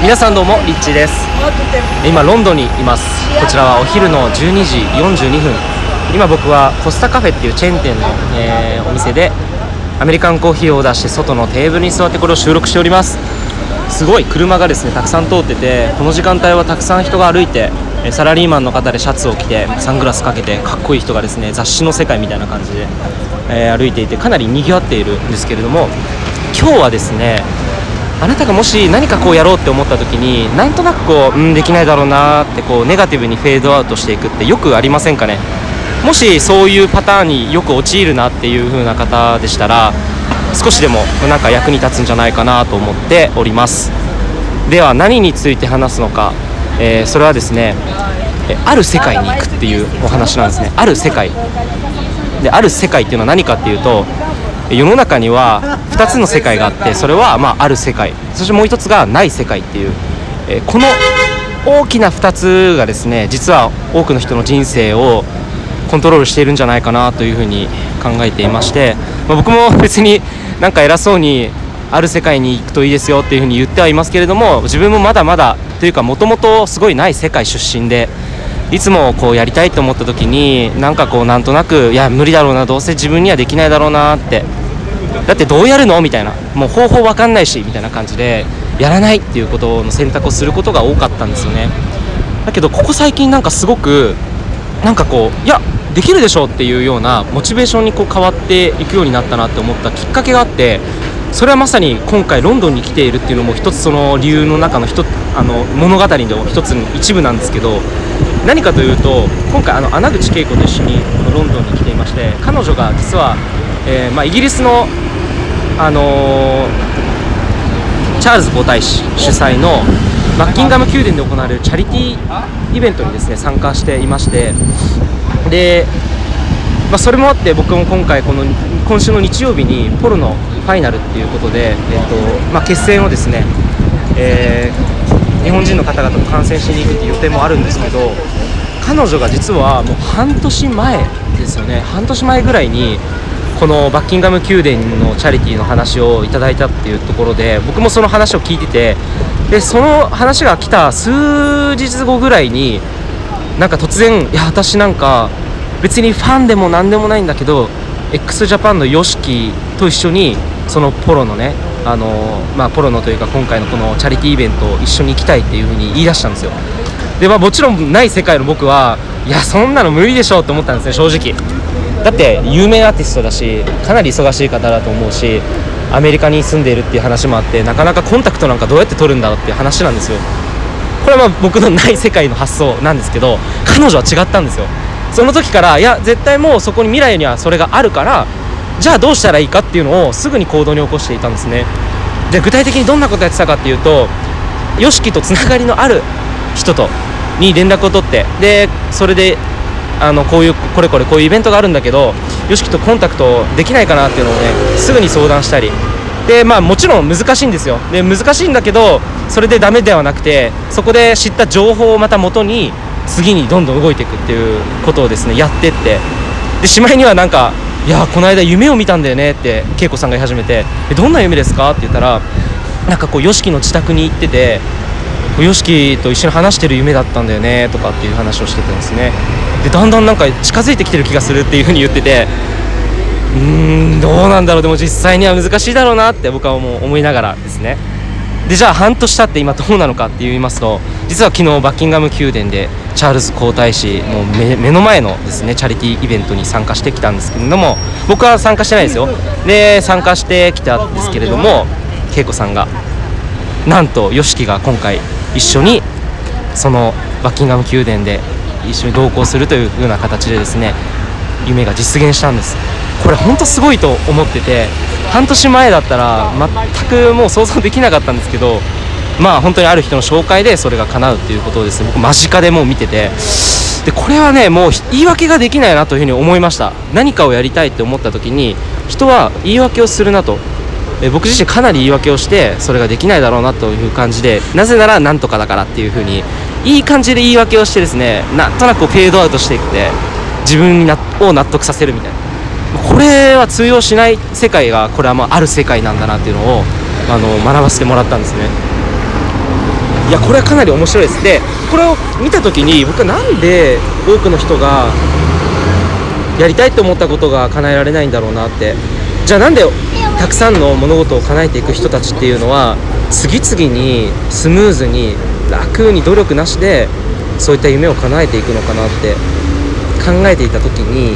皆さんどうもリッチーです。今ロンドンにいます。こちらはお昼の12時42分。今僕はコスタカフェっていうチェーン店の、えーお店でアメリカンコーヒーを出して外のテーブルに座ってこれを収録しております。すごい車がですねたくさん通っててこの時間帯はたくさん人が歩いてサラリーマンの方でシャツを着てサングラスかけてかっこいい人がですね雑誌の世界みたいな感じで、えー歩いていてかなり賑わっているんですけれども今日はですねあなたがもし何かこうやろうって思った時になんとなくこう、うん、できないだろうなってこうネガティブにフェードアウトしていくってよくありませんかね？もしそういうパターンによく陥るなっていう風な方でしたら少しでもなんか役に立つんじゃないかなと思っております。では何について話すのか、えーそれはですねある世界に行くっていうお話なんですね。ある世界。である世界っていうのは何かっていうと世の中には2つの世界があってそれはまあある世界。そしてもう1つがない世界っていう、えこの大きな2つがですね実は多くの人の人生をコントロールしているんじゃないかなというふうに考えていまして、まあ僕も別になんか偉そうにある世界に行くといいですよっていうふうに言ってはいますけれども自分もまだまだというかもともとすごいない世界出身でいつもこうやりたいと思った時になんかこうなんとなくいや無理だろうなどうせ自分にはできないだろうなって。だってどうやるのみたいな。もう方法わかんないしみたいな感じでやらないっていうことの選択をすることが多かったんですよね。だけどここ最近なんかすごくなんかこういやできるでしょうっていうようなモチベーションにこう変わっていくようになったなって思ったきっかけがあってそれはまさに今回ロンドンに来ているっていうのも一つその理由の中の一あの物語の一つの一部なんですけど何かというと今回あの穴口恵子と一緒にこのロンドンに来ていまして彼女が実は、えーまあ、イギリスの、あのーチャールズ皇太子主催のバッキンガム宮殿で行われるチャリティーイベントにですね参加していましてで、まあ、それもあって僕も今回この今週の日曜日にポロのファイナルっていうことで、えっとまあ、決戦をですね、えー日本人の方々も観戦しに行くっていう予定もあるんですけど彼女が実はもう半年前ですよね。半年前ぐらいにこのバッキンガム宮殿のチャリティーの話をいただいたっていうところで僕もその話を聞いててでその話が来た数日後ぐらいになんか突然いや私なんか別にファンでも何でもないんだけど x ジャパンの YOSHIKI と一緒にそのポロのねあのまあポロのというか今回のこのチャリティーイベントを一緒に行きたいっていうふうに言い出したんですよ。でまあもちろんない世界の僕はいやそんなの無理でしょうって思ったんですね正直。だって有名アーティストだしかなり忙しい方だと思うしアメリカに住んでいるっていう話もあってなかなかコンタクトなんかどうやって取るんだろうっていう話なんですよ。これはまあ僕のない世界の発想なんですけど彼女は違ったんですよ。その時からいや絶対もうそこに未来にはそれがあるからじゃあどうしたらいいかっていうのをすぐに行動に起こしていたんですね。で具体的にどんなことやってたかっていうと YOSHIKI とつながりのある人とに連絡を取ってでそれであのこういうこれこれこういうイベントがあるんだけど YOSHIKI とコンタクトできないかなっていうのをねすぐに相談したり。でまあもちろん難しいんですよ。で難しいんだけどそれでダメではなくてそこで知った情報をまた元に次にどんどん動いていくっていうことをですねやってって。でしまいにはなんか「いやこの間夢を見たんだよね」って恵子さんが言い始めて「えどんな夢ですか?」って言ったらなんかこう YOSHIKI の自宅に行ってて YOSHIKI と一緒に話してる夢だったんだよねとかっていう話をしてたんですね。でだんだんなんか近づいてきてる気がするっていうふうに言っててうーんどうなんだろう。でも実際には難しいだろうなって僕はもう思いながらですね。でじゃあ半年経って今どうなのかって言いますと実は昨日バッキンガム宮殿でチャールズ皇太子もう目の前のですねチャリティーイベントに参加してきたんですけれども僕は参加してないですよ。で参加してきたんですけれども恵子さんがなんと YOSHIKI が今回一緒にそのバッキンガム宮殿で一緒に同行するという風な形でですね夢が実現したんです。これ本当すごいと思ってて半年前だったら全くもう想像できなかったんですけどまあ本当にある人の紹介でそれが叶うっていうことをです。ね僕間近でもう見てて。でこれはねもう言い訳ができないなというふうに思いました。何かをやりたいって思った時に人は言い訳をするなと。え僕自身かなり言い訳をしてそれができないだろうなという感じでなぜならなんとかだからっていうふうにいい感じで言い訳をしてですねなんとなくフェードアウトしていって自分を納得させるみたいな。これは通用しない世界がこれはまあある世界なんだなっていうのをあの学ばせてもらったんですね。いやこれはかなり面白いです。でこれを見た時に僕はなんで多くの人がやりたいと思ったことが叶えられないんだろうなって。じゃあなんでたくさんの物事を叶えていく人たちっていうのは次々にスムーズに楽に努力なしでそういった夢を叶えていくのかなって考えていた時に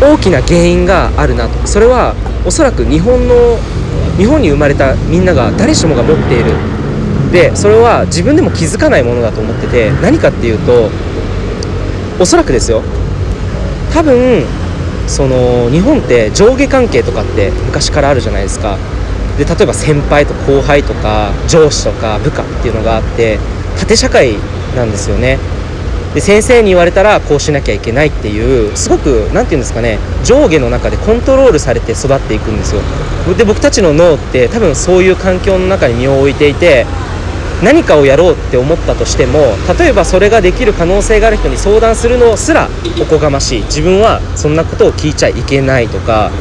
大きな原因があるなと。それはおそらく日本の日本に生まれたみんなが誰しもが持っている。でそれは自分でも気づかないものだと思ってて何かっていうとおそらくですよ。多分その日本って上下関係とかって昔からあるじゃないですか。で例えば先輩と後輩とか上司とか部下っていうのがあって縦社会なんですよね。で先生に言われたらこうしなきゃいけないっていうすごく何て言うんですかね上下の中でコントロールされて育っていくんですよ。で僕たちの脳って多分そういう環境の中に身を置いていて何かをやろうって思ったとしても例えばそれができる可能性がある人に相談するのすらおこがましい。自分はそんなことを聞いちゃいけないとか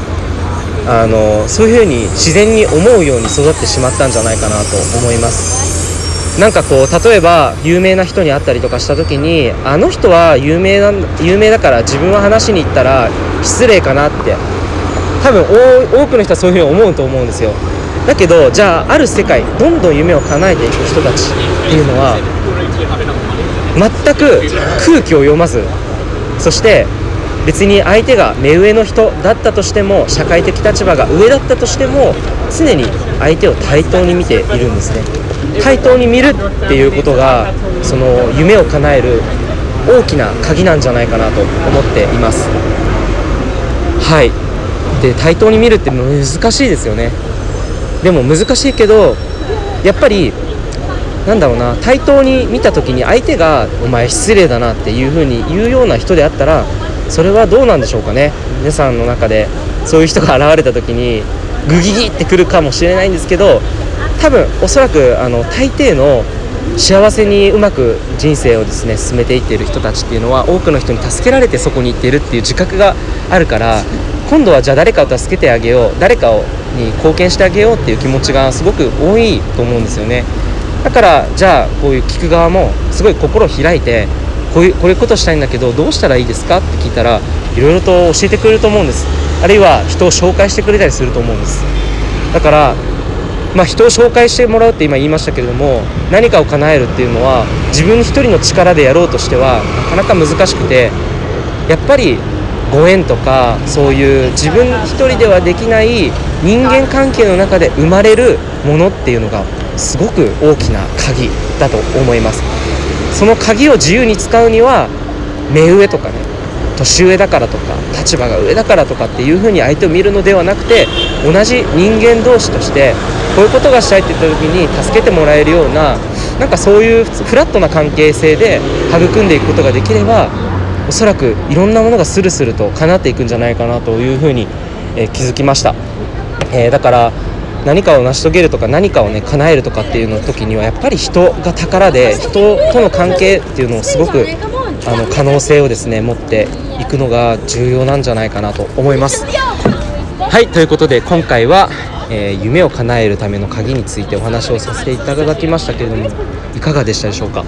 あのそういうふうに自然に思うように育ってしまったんじゃないかなと思います。なんかこう例えば有名な人に会ったりとかした時にあの人は有名な有名だから自分は話しに行ったら失礼かなって。多分多くの人はそういうふうに思うと思うんですよ。だけどじゃあある世界どんどん夢を叶えていく人たちっていうのは全く空気を読まず。そして別に相手が目上の人だったとしても社会的立場が上だったとしても常に相手を対等に見ているんですね。対等に見るっていうことがその夢を叶える大きな鍵なんじゃないかなと思っています。はい。で対等に見るって難しいですよね。でも難しいけどやっぱりなんだろうな対等に見た時に相手が「お前失礼だな」っていう風に言うような人であったらそれはどうなんでしょうかね。皆さんの中でそういう人が現れた時にグギギってくるかもしれないんですけど多分おそらくあの大抵の幸せにうまく人生をですね進めていっている人たちっていうのは多くの人に助けられてそこに行っているっていう自覚があるから今度はじゃあ誰かを助けてあげよう誰かをに貢献してあげようっていう気持ちがすごく多いと思うんですよね。だからじゃあこういう聞く側もすごい心を開いてこういうこういうことしたいんだけどどうしたらいいですか？って聞いたらいろいろと教えてくれると思うんです。あるいは人を紹介してくれたりすると思うんです。だからまあ、人を紹介してもらうって今言いましたけれども何かを叶えるっていうのは自分一人の力でやろうとしてはなかなか難しくてやっぱりご縁とかそういう自分一人ではできない人間関係の中で生まれるものっていうのがすごく大きな鍵だと思います。その鍵を自由に使うには目上とかね年上だからとか立場が上だからとかっていうふうに相手を見るのではなくて同じ人間同士としてこういうことがしたいって言った時に助けてもらえるようななんかそういうフラットな関係性で育んでいくことができればおそらくいろんなものがスルスルと叶っていくんじゃないかなというふうに、え気づきました、えー、だから何かを成し遂げるとか何かをね叶えるとかっていうの時にはやっぱり人が宝で人との関係っていうのをすごくあの可能性をですね持っていくのが重要なんじゃないかなと思います。はいということで今回は、えー、夢を叶えるための鍵についてお話をさせていただきましたけれどもいかがでしたでしょうか？